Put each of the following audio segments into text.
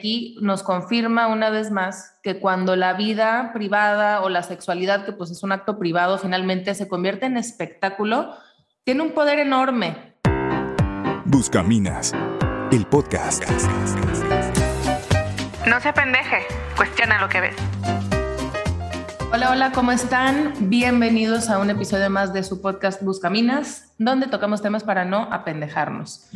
aquí nos confirma una vez más que cuando la vida privada o la sexualidad, que pues es un acto privado, finalmente se convierte en espectáculo, tiene un poder enorme. Buscaminas, el podcast. No se pendeje, cuestiona lo que ves. Hola, hola, ¿cómo están? Bienvenidos a un episodio más de su podcast Buscaminas, donde tocamos temas para no apendejarnos.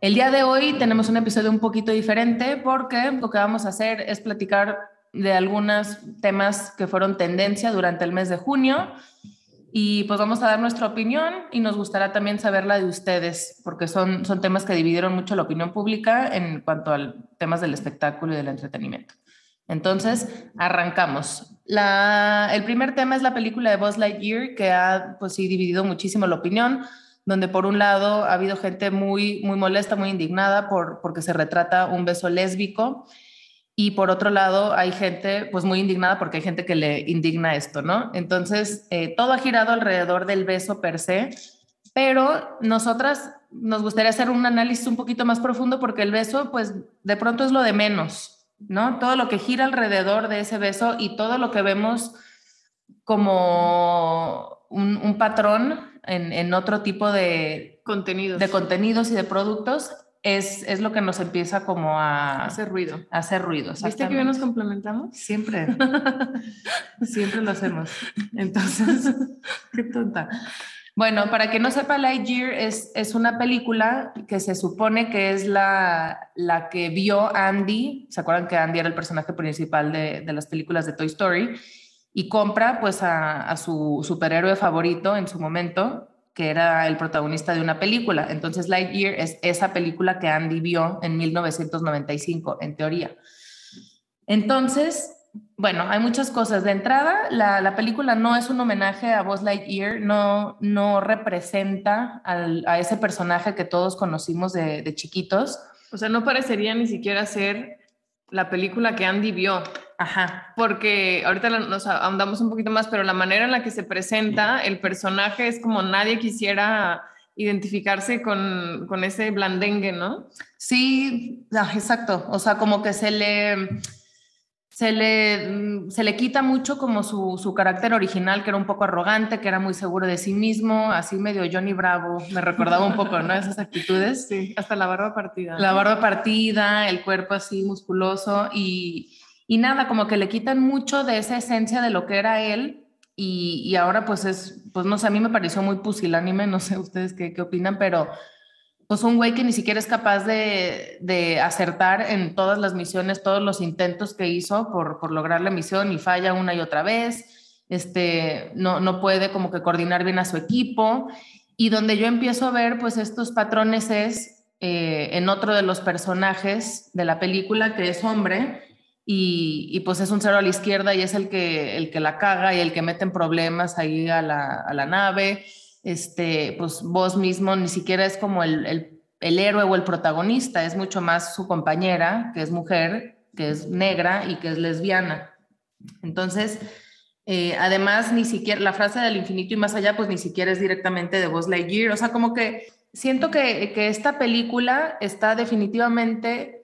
El día de hoy tenemos un episodio un poquito diferente porque lo que vamos a hacer es platicar de algunos temas que fueron tendencia durante el mes de junio y pues vamos a dar nuestra opinión y nos gustará también saber la de ustedes porque son, son temas que dividieron mucho la opinión pública en cuanto a temas del espectáculo y del entretenimiento. Entonces, arrancamos. La, el primer tema es la película de Buzz Lightyear que ha pues sí dividido muchísimo la opinión donde por un lado ha habido gente muy, muy molesta, muy indignada por, porque se retrata un beso lésbico y por otro lado hay gente pues muy indignada porque hay gente que le indigna esto, ¿no? Entonces, eh, todo ha girado alrededor del beso per se, pero nosotras nos gustaría hacer un análisis un poquito más profundo porque el beso pues de pronto es lo de menos, ¿no? Todo lo que gira alrededor de ese beso y todo lo que vemos como un, un patrón en, otro tipo de contenidos. de contenidos y de productos, es, es, lo que nos empieza como a hacer ruido. A hacer ruido. ¿Viste que bien nos complementamos? Siempre. Siempre lo hacemos. Entonces, qué tonta. Bueno, para que no sepa, Lightyear es, es una película que se supone que es la, la que vio Andy. ¿Se acuerdan que Andy era el personaje principal de, de las películas de Toy Story? Y compra pues a, su superhéroe favorito en su momento, que era el protagonista de una película. Entonces Lightyear es esa película que Andy vio en 1995, en teoría. Entonces, bueno, hay muchas cosas. De entrada, la, película no es un homenaje a Buzz Lightyear, no, no representa a ese personaje que todos conocimos de, de chiquitos. O sea, no parecería ni siquiera ser la película que Andy vio. Ajá. Porque ahorita nos ahondamos un poquito más, pero la manera en la que se presenta el personaje es como nadie quisiera identificarse con, con ese blandengue, ¿no? Sí, ah, exacto. O sea, como que se le se le, mm, se le quita mucho como su, su, carácter original, que era un poco arrogante, que era muy seguro de sí mismo, así medio Johnny Bravo, me recordaba un poco, ¿no? Esas actitudes. Sí, hasta la barba partida. La barba partida, el cuerpo así musculoso y, y nada, como que le quitan mucho de esa esencia de lo que era él y, y ahora pues es, pues no sé, a mí me pareció muy pusilánime, no sé ustedes qué, qué opinan, pero pues un güey que ni siquiera es capaz de, acertar en todas las misiones, todos los intentos que hizo por, lograr la misión y falla una y otra vez, este, no, no puede como que coordinar bien a su equipo. Y donde yo empiezo a ver pues estos patrones es eh, en otro de los personajes de la película que es hombre y, pues es un cero a la izquierda y es el que, el que la caga y el que mete problemas ahí a la, a la nave este, pues vos mismo ni siquiera es como el, el, héroe o el protagonista, es mucho más su compañera, que es mujer, que es negra y que es lesbiana. Entonces, eh, además, ni siquiera la frase del infinito y más allá, pues ni siquiera es directamente de Buzz Lightyear. O sea, como que siento que, que esta película está definitivamente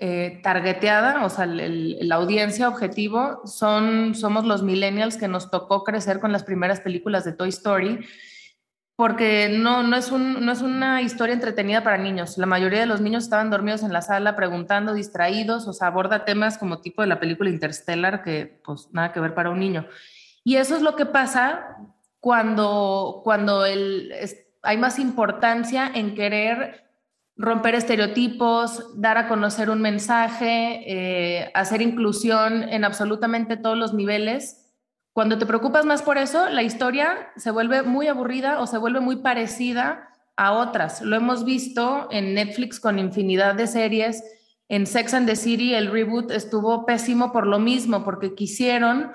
eh, targeteada, o sea, la audiencia objetivo son, somos los millennials que nos tocó crecer con las primeras películas de Toy Story, porque no, no, es un, no es una historia entretenida para niños. La mayoría de los niños estaban dormidos en la sala, preguntando, distraídos, o sea, aborda temas como tipo de la película Interstellar, que pues nada que ver para un niño. Y eso es lo que pasa cuando, cuando el, hay más importancia en querer romper estereotipos, dar a conocer un mensaje, eh, hacer inclusión en absolutamente todos los niveles. Cuando te preocupas más por eso, la historia se vuelve muy aburrida o se vuelve muy parecida a otras. Lo hemos visto en Netflix con infinidad de series. En Sex and the City el reboot estuvo pésimo por lo mismo, porque quisieron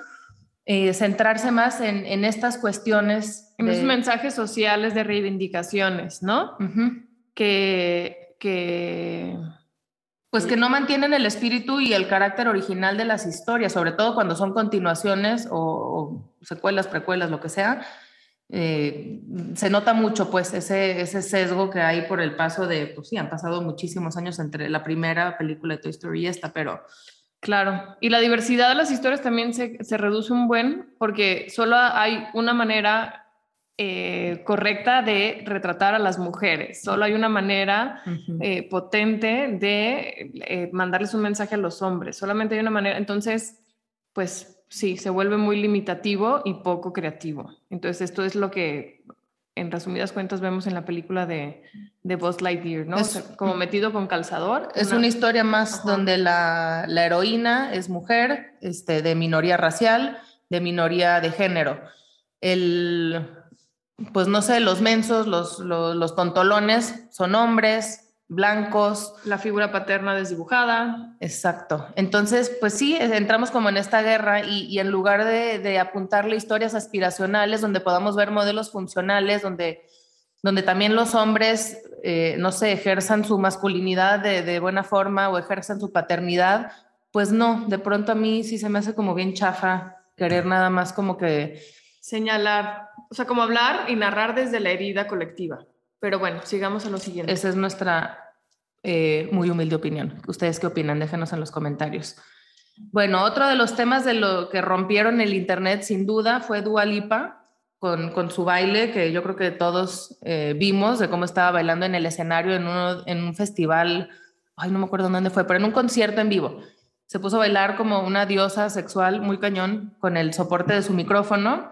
eh, centrarse más en, estas cuestiones. En esos mensajes sociales de reivindicaciones, ¿no? Que, que... Pues que no mantienen el espíritu y el carácter original de las historias, sobre todo cuando son continuaciones o, secuelas, precuelas, lo que sea. eh, se nota mucho pues ese, ese sesgo que hay por el paso de, pues sí, han pasado muchísimos años entre la primera película de Toy Story y esta, pero... Claro, y la diversidad de las historias también se, se reduce un buen porque solo hay una manera eh, correcta de retratar a las mujeres. Solo hay una manera eh, potente de mandarles un mensaje a los hombres. Solamente hay una manera. Entonces, pues sí, se vuelve muy limitativo y poco creativo. Entonces, esto es lo que, en resumidas cuentas, vemos en la película de, de Buzz Lightyear, ¿no? como metido con calzador. Es una, historia más donde la, heroína es mujer, este, de minoría racial, de minoría de género. El, pues no sé, los mensos, los, los, los tontolones son hombres, blancos. La figura paterna desdibujada. Exacto. Entonces, pues sí, entramos como en esta guerra y, en lugar de, apuntarle historias aspiracionales donde podamos ver modelos funcionales, donde, donde también los hombres, eh, no sé, ejerzan su masculinidad de, buena forma o ejerzan su paternidad, pues no, de pronto a mí sí se me hace como bien chafa querer nada más como que... Señalar, o sea, como hablar y narrar desde la herida colectiva. Pero bueno, sigamos a lo siguiente. Esa es nuestra eh, muy humilde opinión. ¿Ustedes qué opinan? Déjenos en los comentarios. Bueno, otro de los temas de lo que rompieron el Internet sin duda fue Dua Lipa con, con su baile, que yo creo que todos eh, vimos de cómo estaba bailando en el escenario en, uno, en un festival, ay, no me acuerdo dónde fue, pero en un concierto en vivo. Se puso a bailar como una diosa sexual muy cañón con el soporte de su micrófono.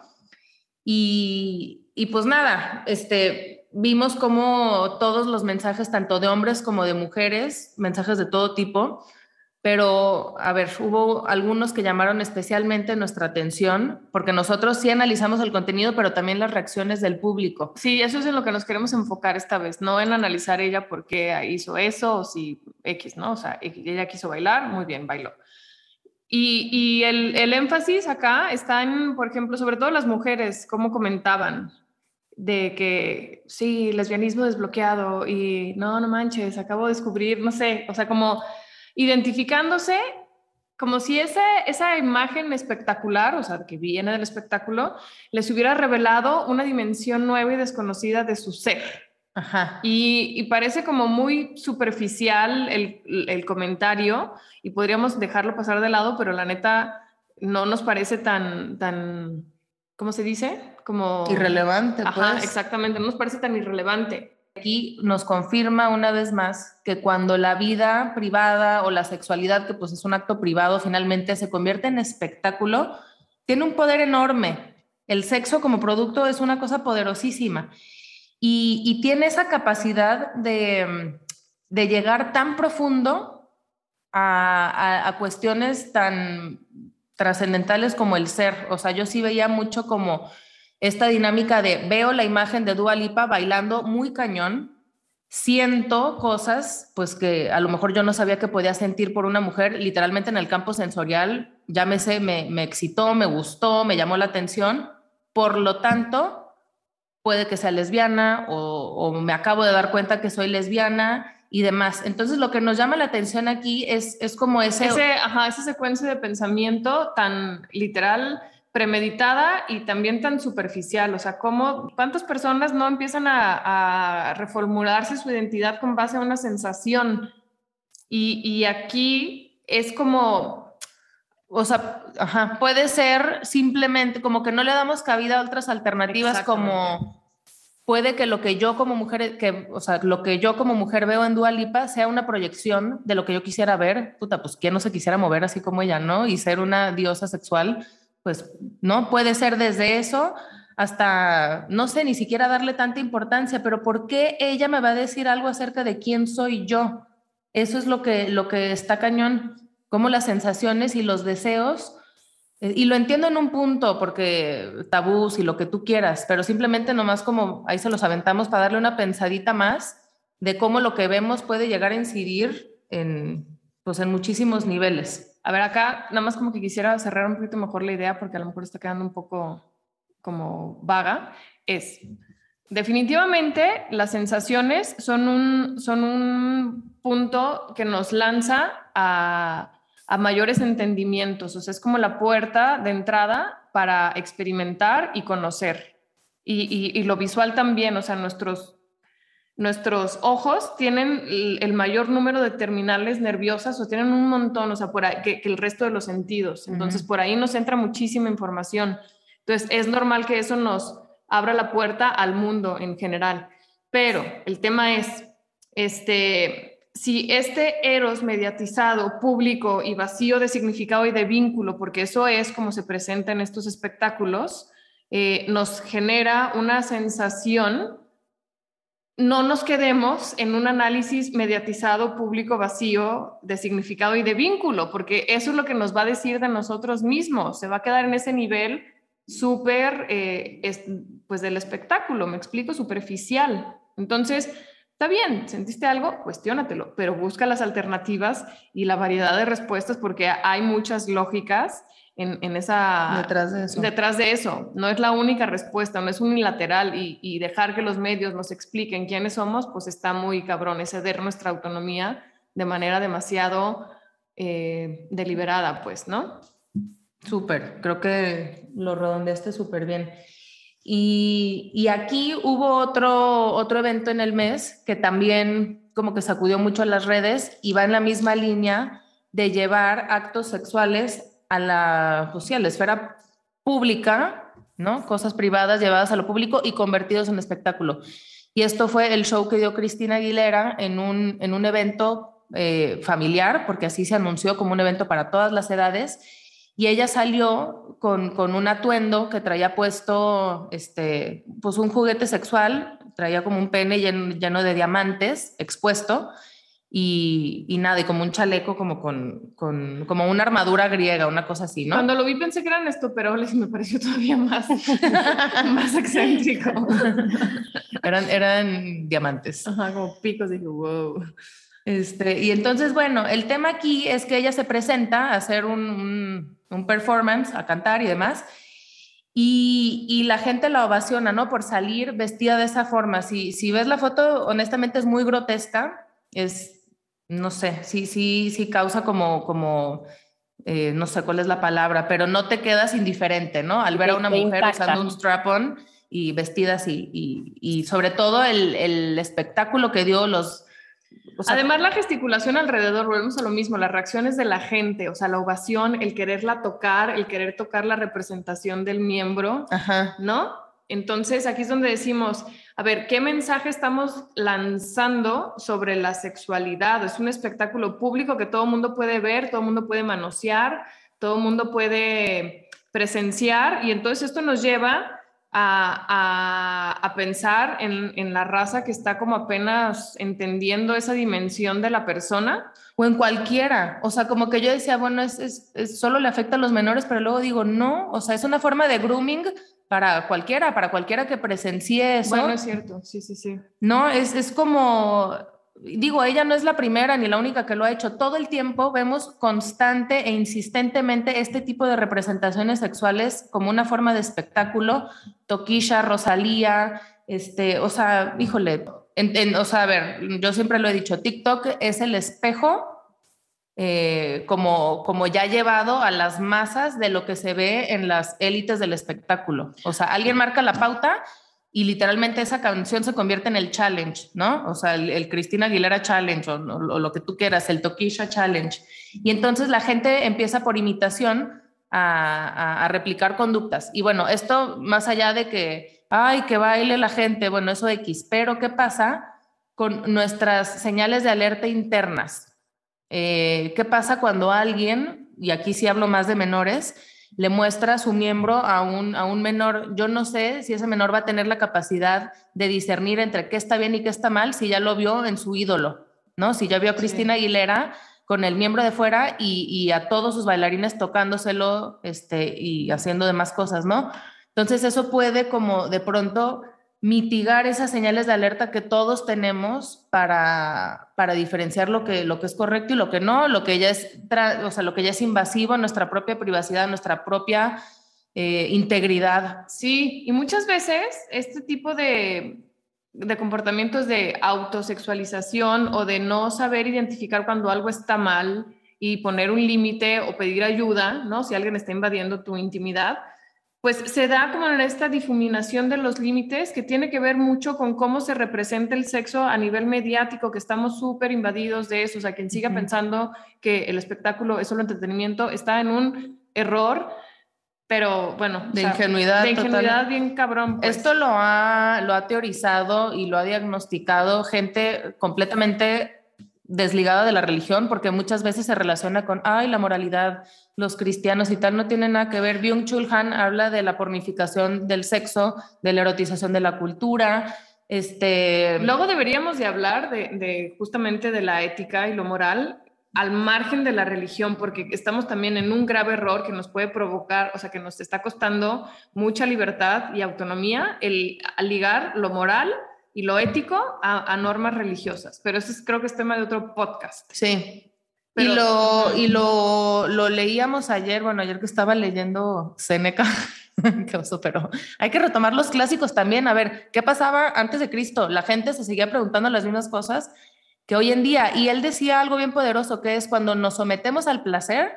Y, y pues nada, este, vimos como todos los mensajes, tanto de hombres como de mujeres, mensajes de todo tipo, pero a ver, hubo algunos que llamaron especialmente nuestra atención, porque nosotros sí analizamos el contenido, pero también las reacciones del público. Sí, eso es en lo que nos queremos enfocar esta vez, no en analizar ella por qué hizo eso o si X, ¿no? O sea, ella quiso bailar, muy bien, bailó. Y, el, énfasis acá está en, por ejemplo, sobre todo las mujeres, cómo comentaban, de que sí, lesbianismo desbloqueado y no, no manches, acabo de descubrir, no sé, o sea, como identificándose como si esa, esa imagen espectacular, o sea, que viene del espectáculo, les hubiera revelado una dimensión nueva y desconocida de su ser. Ajá. Y, y, parece como muy superficial el, el, comentario y podríamos dejarlo pasar de lado, pero la neta no nos parece tan, tan, ¿cómo se dice? como... Irrelevante. Ajá, pues. exactamente, no nos parece tan irrelevante. Aquí nos confirma una vez más que cuando la vida privada o la sexualidad, que pues es un acto privado, finalmente se convierte en espectáculo, tiene un poder enorme. El sexo como producto es una cosa poderosísima y, tiene esa capacidad de, llegar tan profundo a cuestiones tan trascendentales como el ser. O sea, yo sí veía mucho como esta dinámica de veo la imagen de Dua Lipa bailando muy cañón, siento cosas pues que a lo mejor yo no sabía que podía sentir por una mujer, literalmente en el campo sensorial, llámese, me, me excitó, me gustó, me llamó la atención, por lo tanto, puede que sea lesbiana o, me acabo de dar cuenta que soy lesbiana y demás. Entonces, lo que nos llama la atención aquí es, es como ese... ajá, esa secuencia de pensamiento tan literal premeditada y también tan superficial. O sea, ¿cómo, ¿cuántas personas no empiezan a, reformularse su identidad con base a una sensación? Y, aquí es como, o sea, puede ser simplemente como que no le damos cabida a otras alternativas como puede que lo que yo como mujer, que, o sea, lo que yo como mujer veo en Dualipa sea una proyección de lo que yo quisiera ver. Puta, pues quién no se quisiera mover así como ella, ¿no? Y ser una diosa sexual pues no puede ser desde eso hasta, no sé, ni siquiera darle tanta importancia, pero ¿por qué ella me va a decir algo acerca de quién soy yo? Eso es lo que, lo que está cañón, como las sensaciones y los deseos, eh, y lo entiendo en un punto, porque tabús y lo que tú quieras, pero simplemente nomás como ahí se los aventamos para darle una pensadita más de cómo lo que vemos puede llegar a incidir en, pues, en muchísimos niveles. A ver, acá nada más como que quisiera cerrar un poquito mejor la idea porque a lo mejor está quedando un poco como vaga. Es, definitivamente las sensaciones son un, son un punto que nos lanza a, a mayores entendimientos, o sea, es como la puerta de entrada para experimentar y conocer. y, lo visual también, o sea, nuestros, nuestros ojos tienen el, mayor número de terminales nerviosas o tienen un montón, o sea, por ahí, que, el resto de los sentidos. Entonces, por ahí nos entra muchísima información. Entonces, es normal que eso nos abra la puerta al mundo en general. Pero el tema es, este, si este eros mediatizado, público y vacío de significado y de vínculo, porque eso es como se presenta en estos espectáculos, eh, nos genera una sensación, no nos quedemos en un análisis mediatizado, público, vacío de significado y de vínculo, porque eso es lo que nos va a decir de nosotros mismos, se va a quedar en ese nivel súper, eh, pues del espectáculo, me explico, superficial. Entonces, está bien, sentiste algo, cuestiónatelo, pero busca las alternativas y la variedad de respuestas porque hay muchas lógicas en, esa... Detrás de eso. Detrás de eso. No es la única respuesta, no es unilateral y, dejar que los medios nos expliquen quiénes somos, pues está muy cabrón, es ceder nuestra autonomía de manera demasiado eh, deliberada, pues, ¿no? Súper, creo que lo redondeaste súper bien. Y, aquí hubo otro, otro evento en el mes que también como que sacudió mucho las redes y va en la misma línea de llevar actos sexuales a la, pues la esfera pública, ¿no? Cosas privadas llevadas a lo público y convertidos en espectáculo. Y esto fue el show que dio Cristina Aguilera en un, en un evento eh, familiar, porque así se anunció como un evento para todas las edades. Y ella salió con, con un atuendo que traía puesto, este, pues un juguete sexual, traía como un pene lleno, lleno de diamantes expuesto y, nada, y como un chaleco como con, con, como una armadura griega, una cosa así, ¿no? Cuando lo vi pensé que eran estoperoles y me pareció todavía más, más excéntrico. eran, eran diamantes. Ajá, como picos, dije, wow. Este, y entonces, bueno, el tema aquí es que ella se presenta a hacer un, un, performance, a cantar y demás, y, y, la gente la ovaciona, ¿no? Por salir vestida de esa forma. Si, si ves la foto, honestamente es muy grotesca, es no sé, sí, sí, sí causa como, como eh, no sé cuál es la palabra, pero no te quedas indiferente, ¿no? Al ver a una mujer usando un strap-on y vestida así, y, sobre todo el, espectáculo que dio los... Además, la gesticulación alrededor, volvemos a lo mismo, las reacciones de la gente, o sea, la ovación, el quererla tocar, el querer tocar la representación del miembro, ¿no? Entonces, aquí es donde decimos, a ver, ¿qué mensaje estamos lanzando sobre la sexualidad? Es un espectáculo público que todo el mundo puede ver, todo el mundo puede manosear, todo el mundo puede presenciar y entonces esto nos lleva a, pensar en, la raza que está como apenas entendiendo esa dimensión de la persona. O en cualquiera. O sea, como que yo decía, bueno, es, solo le afecta a los menores, pero luego digo, no, o sea, es una forma de grooming para cualquiera, para cualquiera que presencie eso. Bueno, es cierto, sí, sí, sí. No, es, es como, digo, ella no es la primera ni la única que lo ha hecho. Todo el tiempo vemos constante e insistentemente este tipo de representaciones sexuales como una forma de espectáculo. Toquilla, Rosalía, este, o sea, híjole, o sea, a ver, yo siempre lo he dicho, TikTok es el espejo eh, como, como ya llevado a las masas de lo que se ve en las élites del espectáculo. O sea, alguien marca la pauta y literalmente esa canción se convierte en el challenge, ¿no? O sea, el, Cristina Aguilera Challenge o, lo que tú quieras, el Toquisha Challenge. Y entonces la gente empieza por imitación a, a, replicar conductas. Y bueno, esto más allá de que, ay, que baile la gente, bueno, eso X, pero ¿qué pasa con nuestras señales de alerta internas? Eh, ¿Qué pasa cuando alguien, y aquí sí hablo más de menores, le muestra su miembro a un, a un menor? Yo no sé si ese menor va a tener la capacidad de discernir entre qué está bien y qué está mal si ya lo vio en su ídolo, ¿no? Si ya vio a Cristina Aguilera con el miembro de fuera y, y, a todos sus bailarines tocándoselo este, y haciendo demás cosas, ¿no? Entonces eso puede como de pronto mitigar esas señales de alerta que todos tenemos para, para diferenciar lo que, lo que es correcto y lo que no, lo que ya es, o sea, lo que ya es invasivo a nuestra propia privacidad, a nuestra propia eh, integridad. Sí, y muchas veces este tipo de, de comportamientos de autosexualización o de no saber identificar cuando algo está mal y poner un límite o pedir ayuda, ¿no? Si alguien está invadiendo tu intimidad, pues se da como en esta difuminación de los límites que tiene que ver mucho con cómo se representa el sexo a nivel mediático, que estamos súper invadidos de eso. O sea, quien siga pensando que el espectáculo es solo entretenimiento está en un error, pero bueno. De ingenuidad. De ingenuidad bien cabrón. Pues. Esto lo ha, lo ha teorizado y lo ha diagnosticado gente completamente desligada de la religión, porque muchas veces se relaciona con, ay, la moralidad, los cristianos y tal, no tiene nada que ver. Byung-Chul Han habla de la pornificación del sexo, de la erotización de la cultura. Este... Luego deberíamos de hablar de, de justamente de la ética y lo moral al margen de la religión, porque estamos también en un grave error que nos puede provocar, o sea, que nos está costando mucha libertad y autonomía el ligar lo moral y lo ético a, normas religiosas. Pero eso creo que es tema de otro podcast. Sí. Y lo, y lo, lo leíamos ayer, bueno, ayer que estaba leyendo Seneca, qué oso, pero hay que retomar los clásicos también. A ver, ¿qué pasaba antes de Cristo? La gente se seguía preguntando las mismas cosas que hoy en día. Y él decía algo bien poderoso, que es cuando nos sometemos al placer,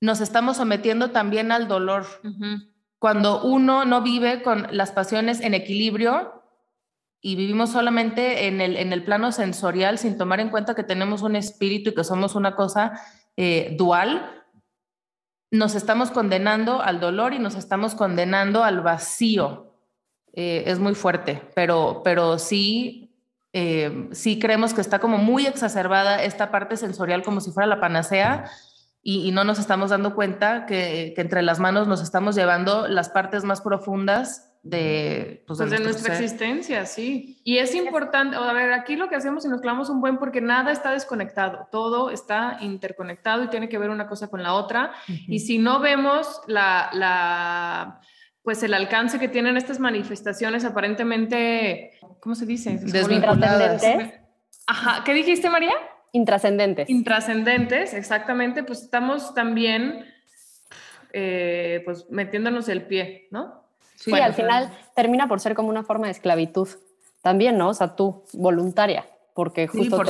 nos estamos sometiendo también al dolor. Cuando uno no vive con las pasiones en equilibrio, y vivimos solamente en el, en el plano sensorial sin tomar en cuenta que tenemos un espíritu y que somos una cosa eh, dual, nos estamos condenando al dolor y nos estamos condenando al vacío. Eh, es muy fuerte, pero, pero sí, eh, sí creemos que está como muy exacerbada esta parte sensorial como si fuera la panacea y, no nos estamos dando cuenta que, que entre las manos nos estamos llevando las partes más profundas de, pues, de, pues, nuestra existencia, sí. Y es importante, a ver, aquí lo que hacemos y nos clavamos un buen porque nada está desconectado, todo está interconectado y tiene que ver una cosa con la otra. Y si no vemos la, la, pues el alcance que tienen estas manifestaciones aparentemente, ¿cómo se dice? Desvinculadas. Ajá, ¿qué dijiste, María? Intrascendentes. Intrascendentes, exactamente, pues estamos también eh, pues metiéndonos el pie, ¿no? Sí, al final termina por ser como una forma de esclavitud también, ¿no? O sea, tú, voluntaria, porque justo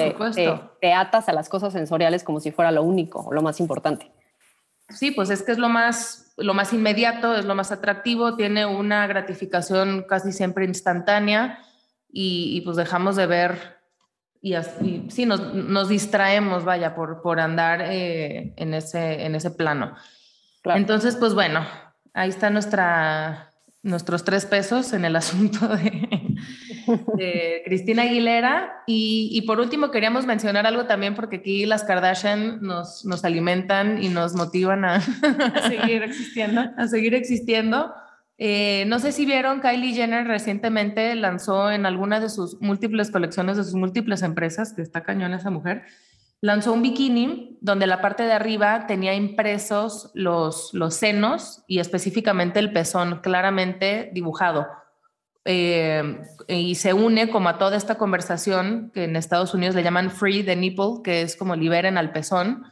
te, atas a las cosas sensoriales como si fuera lo único o lo más importante. Sí, pues es que es lo más, lo más inmediato, es lo más atractivo, tiene una gratificación casi siempre instantánea y, pues dejamos de ver y, así, sí, nos, nos, distraemos, vaya, por, por andar eh, en, ese, en ese plano. Entonces, pues bueno, ahí está nuestra, nuestros tres pesos en el asunto de, Cristina Aguilera. Y, por último, queríamos mencionar algo también, porque aquí las Kardashian nos, nos alimentan y nos motivan a, seguir existiendo. A seguir existiendo. Eh, no sé si vieron, Kylie Jenner recientemente lanzó en alguna de sus múltiples colecciones de sus múltiples empresas, que está cañón esa mujer, lanzó un bikini donde la parte de arriba tenía impresos los, los senos y específicamente el pezón claramente dibujado. Eh, y se une como a toda esta conversación que en Estados Unidos le llaman free the nipple, que es como liberen al pezón,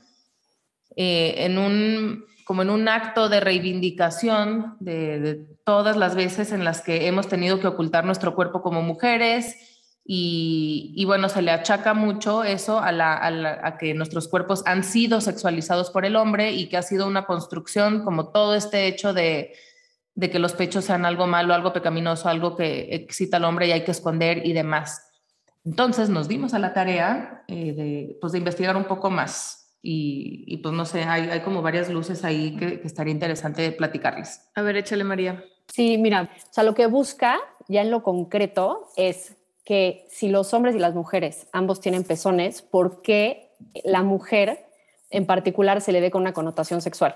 eh, en un, como en un acto de reivindicación de, de todas las veces en las que hemos tenido que ocultar nuestro cuerpo como mujeres, y, bueno, se le achaca mucho eso a, la, a, que nuestros cuerpos han sido sexualizados por el hombre y que ha sido una construcción como todo este hecho de, de que los pechos sean algo malo, algo pecaminoso, algo que excita al hombre y hay que esconder y demás. Entonces nos dimos a la tarea eh, de, pues, de investigar un poco más y, y pues no sé, hay, hay, como varias luces ahí que, que estaría interesante platicarles. A ver, échale María. Sí, mira, o sea, lo que busca ya en lo concreto es que si los hombres y las mujeres ambos tienen pezones, ¿por qué la mujer en particular se le ve con una connotación sexual?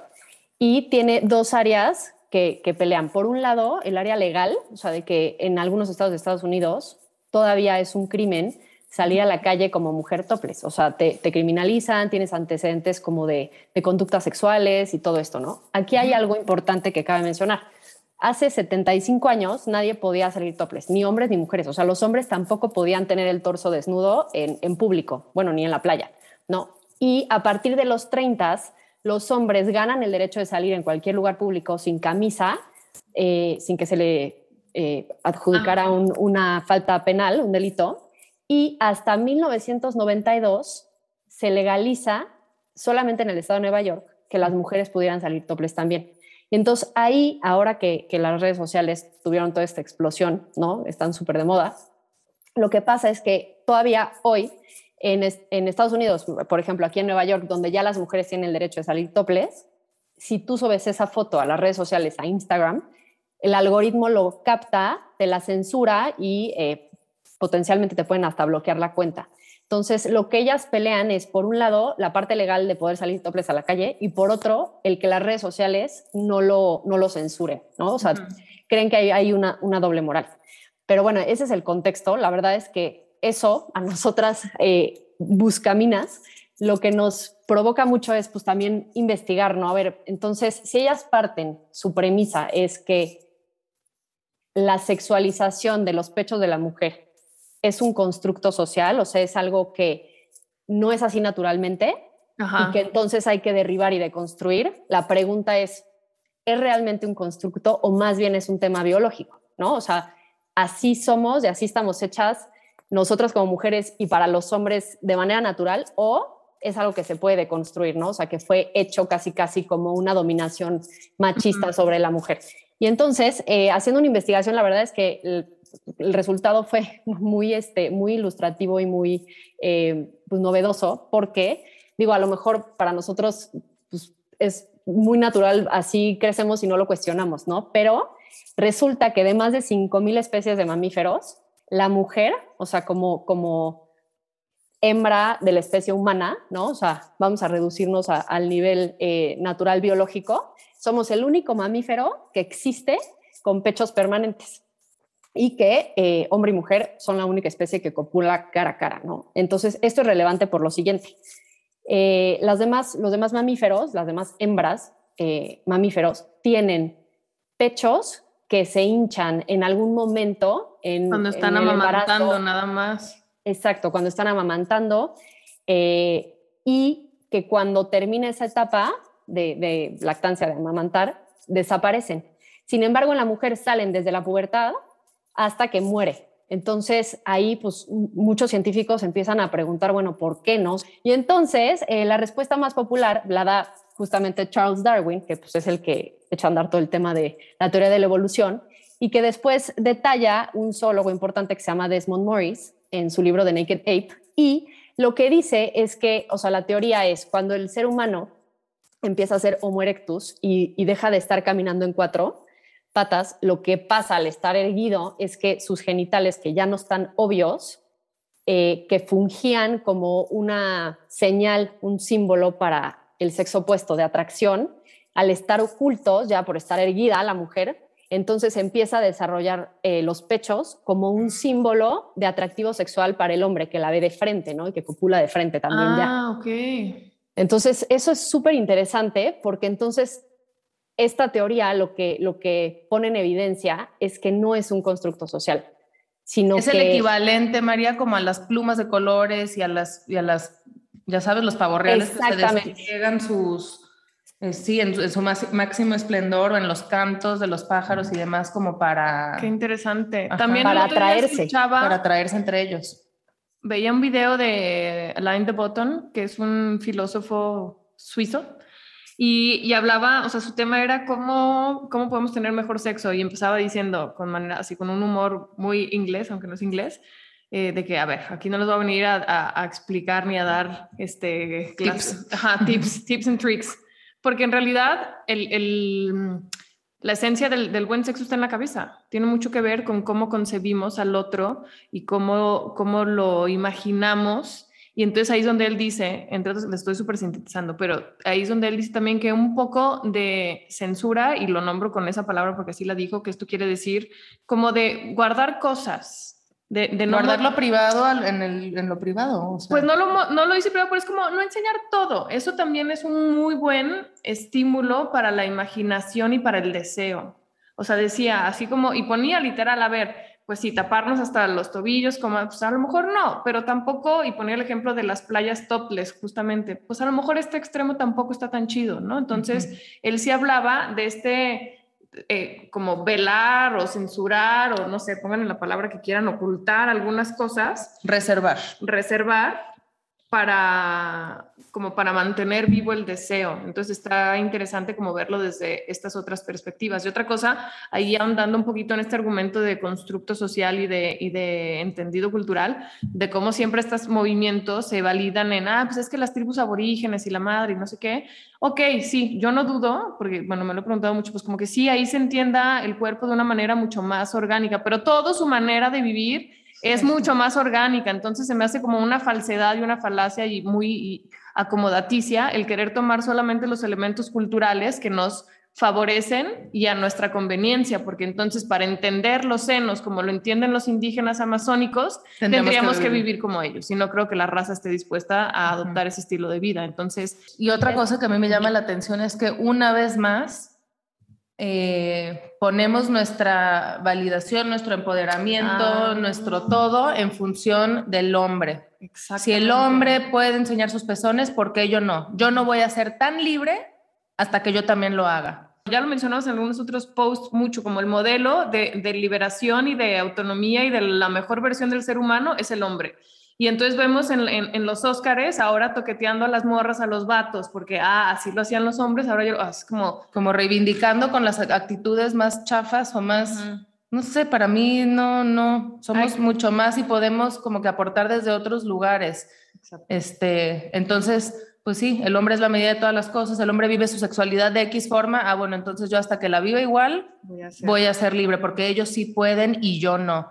Y tiene dos áreas que, pelean. Por un lado, el área legal, o sea, de que en algunos estados de Estados Unidos todavía es un crimen salir a la calle como mujer topless. O sea, te, criminalizan, tienes antecedentes como de, de, conductas sexuales y todo esto, ¿no? Aquí hay algo importante que cabe mencionar hace 75 años nadie podía salir topless, ni hombres ni mujeres. O sea, los hombres tampoco podían tener el torso desnudo en, público, bueno, ni en la playa, ¿no? Y a partir de los 30, los hombres ganan el derecho de salir en cualquier lugar público sin camisa, eh, sin que se le eh, adjudicara ah. una falta penal, un delito. Y hasta 1992 se legaliza solamente en el estado de Nueva York que las mujeres pudieran salir topless también. Entonces ahí, ahora que, las redes sociales tuvieron toda esta explosión, ¿no? Están súper de moda, lo que pasa es que todavía hoy en, Estados Unidos, por ejemplo, aquí en Nueva York, donde ya las mujeres tienen el derecho de salir topless, si tú subes esa foto a las redes sociales, a Instagram, el algoritmo lo capta, te la censura y eh, potencialmente te pueden hasta bloquear la cuenta. Entonces, lo que ellas pelean es, por un lado, la parte legal de poder salir topless a la calle y por otro, el que las redes sociales no lo, no lo censuren, ¿no? O sea, creen que hay, hay una, una, doble moral. Pero bueno, ese es el contexto. La verdad es que eso a nosotras eh, buscaminas lo que nos provoca mucho es pues también investigar, ¿no? A ver, entonces, si ellas parten, su premisa es que la sexualización de los pechos de la mujer es un constructo social, o sea, es algo que no es así naturalmente y que entonces hay que derribar y deconstruir. La pregunta es, ¿es realmente un constructo o más bien es un tema biológico? ¿No? O sea, así somos y así estamos hechas nosotras como mujeres y para los hombres de manera natural o es algo que se puede deconstruir, ¿no? O sea, que fue hecho casi, casi como una dominación machista sobre la mujer. Y entonces, eh, haciendo una investigación, la verdad es que el, resultado fue muy, este, muy ilustrativo y muy eh, pues, novedoso, porque, digo, a lo mejor para nosotros pues, es muy natural, así crecemos y no lo cuestionamos, ¿no? Pero resulta que de más de 5.000 especies de mamíferos, la mujer, o sea, como, como hembra de la especie humana, ¿no? O sea, vamos a reducirnos al nivel eh, natural biológico. Somos el único mamífero que existe con pechos permanentes y que eh, hombre y mujer son la única especie que copula cara a cara, ¿no? Entonces, esto es relevante por lo siguiente. Eh, las demás, los demás mamíferos, las demás hembras mamíferos, tienen pechos que se hinchan en algún momento. En, Cuando están amamantando nada más Exacto, cuando están amamantando eh, y que cuando termina esa etapa de, lactancia, de amamantar, desaparecen. Sin embargo, en la mujer salen desde la pubertad hasta que muere. Entonces ahí pues muchos científicos empiezan a preguntar, bueno, ¿por qué no? Y entonces eh, la respuesta más popular la da justamente Charles Darwin, que pues es el que echa a andar todo el tema de la teoría de la evolución, y que después detalla un zoólogo importante que se llama Desmond Morris, en su libro The Naked Ape. Y lo que dice es que, o sea, la teoría es cuando el ser humano empieza a ser Homo erectus y, deja de estar caminando en cuatro patas, lo que pasa al estar erguido es que sus genitales, que ya no están obvios, eh, que fungían como una señal, un símbolo para el sexo opuesto de atracción, al estar ocultos, ya por estar erguida la mujer, entonces empieza a desarrollar eh, los pechos como un símbolo de atractivo sexual para el hombre que la ve de frente, ¿no? Y que copula de frente también ya. Ah, ok. Entonces, eso es súper interesante porque entonces esta teoría lo que, lo que pone en evidencia es que no es un constructo social, sino es el equivalente, María, como a las plumas de colores y a las, y a las ya sabes, los pavorreales que se despliegan sus eh, sí, en, su máximo esplendor o en los cantos de los pájaros y demás como para... Qué interesante. También para atraerse. Para atraerse entre ellos. Veía un video de Alain de Botton, que es un filósofo suizo, y, y, hablaba, o sea, su tema era cómo, cómo podemos tener mejor sexo y empezaba diciendo con manera, así con un humor muy inglés, aunque no es inglés, eh, de que, a ver, aquí no les voy a venir a, a, explicar ni a dar este, tips, tips, tips and tricks porque en realidad el, la esencia del, buen sexo está en la cabeza. Tiene mucho que ver con cómo concebimos al otro y cómo, cómo lo imaginamos. Y entonces ahí es donde él dice, entre otros, le estoy súper sintetizando, pero ahí es donde él dice también que un poco de censura, y lo nombro con esa palabra porque así la dijo, que esto quiere decir como de guardar cosas, de, de no guardarlo privado en, el, en, lo privado. Pues no lo, no lo dice privado, pero es como no enseñar todo. Eso también es un muy buen estímulo para la imaginación y para el deseo. O sea, decía así como, y ponía literal, a ver, pues sí, taparnos hasta los tobillos, como, pues a lo mejor no, pero tampoco, y ponía el ejemplo de las playas topless, justamente, pues a lo mejor este extremo tampoco está tan chido, ¿no? Entonces, él sí hablaba de este eh, como velar o censurar o no sé, pongan la palabra que quieran, ocultar algunas cosas. Reservar. Reservar para, como para mantener vivo el deseo. Entonces está interesante como verlo desde estas otras perspectivas. Y otra cosa, ahí andando un poquito en este argumento de constructo social y de, y de entendido cultural, de cómo siempre estos movimientos se validan en, ah, pues es que las tribus aborígenes y la madre y no sé qué. Ok, sí, yo no dudo, porque bueno, me lo he preguntado mucho, pues como que sí, ahí se entienda el cuerpo de una manera mucho más orgánica, pero todo su manera de vivir es mucho más orgánica, entonces se me hace como una falsedad y una falacia y muy acomodaticia el querer tomar solamente los elementos culturales que nos favorecen y a nuestra conveniencia, porque entonces para entender los senos como lo entienden los indígenas amazónicos, tendríamos, que, vivir. como ellos. Y no creo que la raza esté dispuesta a adoptar ese estilo de vida. Entonces, y otra cosa que a mí me llama la atención es que una vez más eh, ponemos nuestra validación, nuestro empoderamiento, ah. nuestro todo en función del hombre. Si el hombre puede enseñar sus pezones, ¿por qué yo no? Yo no voy a ser tan libre hasta que yo también lo haga. Ya lo mencionamos en algunos otros posts mucho, como el modelo de, de liberación y de autonomía y de la mejor versión del ser humano es el hombre. Y entonces vemos en, en, los Óscares ahora toqueteando a las morras a los vatos, porque ah, así lo hacían los hombres, ahora yo, ah, es como... Como reivindicando con las actitudes más chafas o más... No sé, para mí no, no, somos mucho más y podemos como que aportar desde otros lugares. Este, entonces, pues sí, el hombre es la medida de todas las cosas, el hombre vive su sexualidad de X forma, ah, bueno, entonces yo hasta que la viva igual voy a ser libre, porque ellos sí pueden y yo no.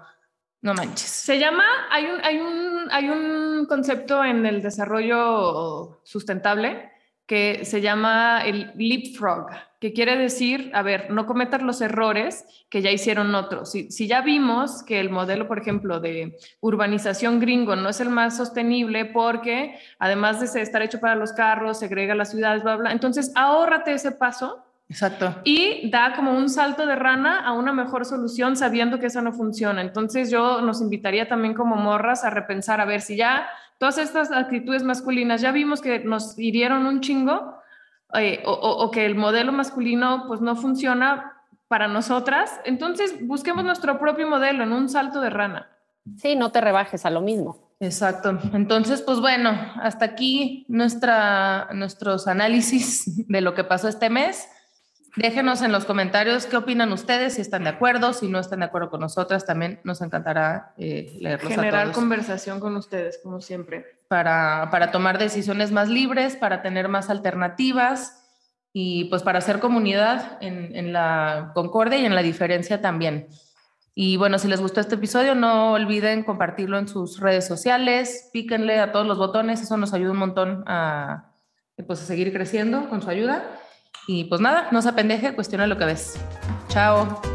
No manches. Se llama, hay un, hay un, hay un concepto en el desarrollo sustentable que se llama el leapfrog, que quiere decir, a ver, no cometas los errores que ya hicieron otros. Si, si, ya vimos que el modelo, por ejemplo, de urbanización gringo no es el más sostenible porque además de estar hecho para los carros, segrega las ciudades, bla, bla, entonces ahórrate ese paso Exacto. Y da como un salto de rana a una mejor solución sabiendo que eso no funciona. Entonces yo nos invitaría también como morras a repensar, a ver si ya todas estas actitudes masculinas ya vimos que nos hirieron un chingo eh, o, que el modelo masculino pues no funciona para nosotras, entonces busquemos nuestro propio modelo en un salto de rana. Sí, no te rebajes a lo mismo. Exacto. Entonces, pues bueno, hasta aquí nuestra, nuestros análisis de lo que pasó este mes. Déjenos en los comentarios qué opinan ustedes, si están de acuerdo, si no están de acuerdo con nosotras, también nos encantará eh, leerlos Generar conversación con ustedes, como siempre. Para, para tomar decisiones más libres, para tener más alternativas y pues para hacer comunidad en, en la concordia y en la diferencia también. Y bueno, si les gustó este episodio, no olviden compartirlo en sus redes sociales, píquenle a todos los botones, eso nos ayuda un montón a, pues, a seguir creciendo con su ayuda. Y pues nada, no se apendeje, cuestiona lo que ves. Chao.